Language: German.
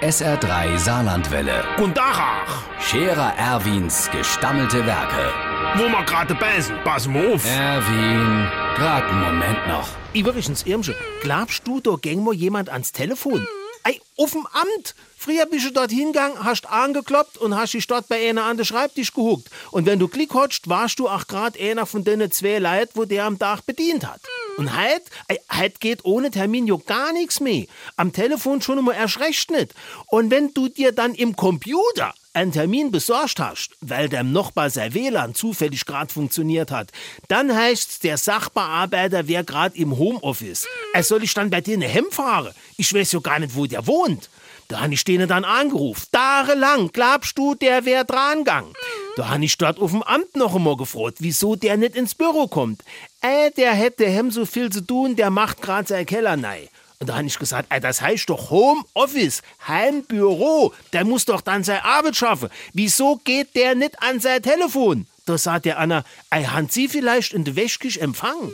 SR3 Saarlandwelle. Tag, ach. Scherer Erwins gestammelte Werke. Wo wir gerade beißen, pass mal auf. Erwin, grad einen Moment noch. Ins Irmsche. Glaubst du, da ging mal jemand ans Telefon? Ey, auf dem Amt. Früher bist du dort hingegangen, hast angekloppt und hast dich dort bei einer an den Schreibtisch gehuckt. Und wenn du Glück hattest, warst du auch grad einer von denen zwei Leuten, wo der am Tag bedient hat. Und heut, ey, heut geht ohne Termin jo gar nichts mehr. Am Telefon schon immer erst recht nicht. Und wenn du dir dann im Computer einen Termin besorgt hast, weil dem Nachbar sein WLAN zufällig gerade funktioniert hat, dann heißt's, der Sachbearbeiter wäre gerade im Homeoffice. Er soll ich dann bei dir ne Hemm fahren? Ich weiß ja gar nicht, wo der wohnt. Da han ich den dann angerufen. Tagelang, glaubst du, der wär dran gegangen? Da han ich dort auf dem Amt noch einmal gefragt, wieso der nicht ins Büro kommt. Äh, der hätte hem so viel zu tun, der macht grad sein Keller nei. Und da han ich gesagt, ey, das heißt doch Homeoffice, Heimbüro. Der muss doch dann seine Arbeit schaffen. Wieso geht der nicht an sein Telefon? Da sagt der Anna, ey, han Sie vielleicht in der Wäschküche empfangen?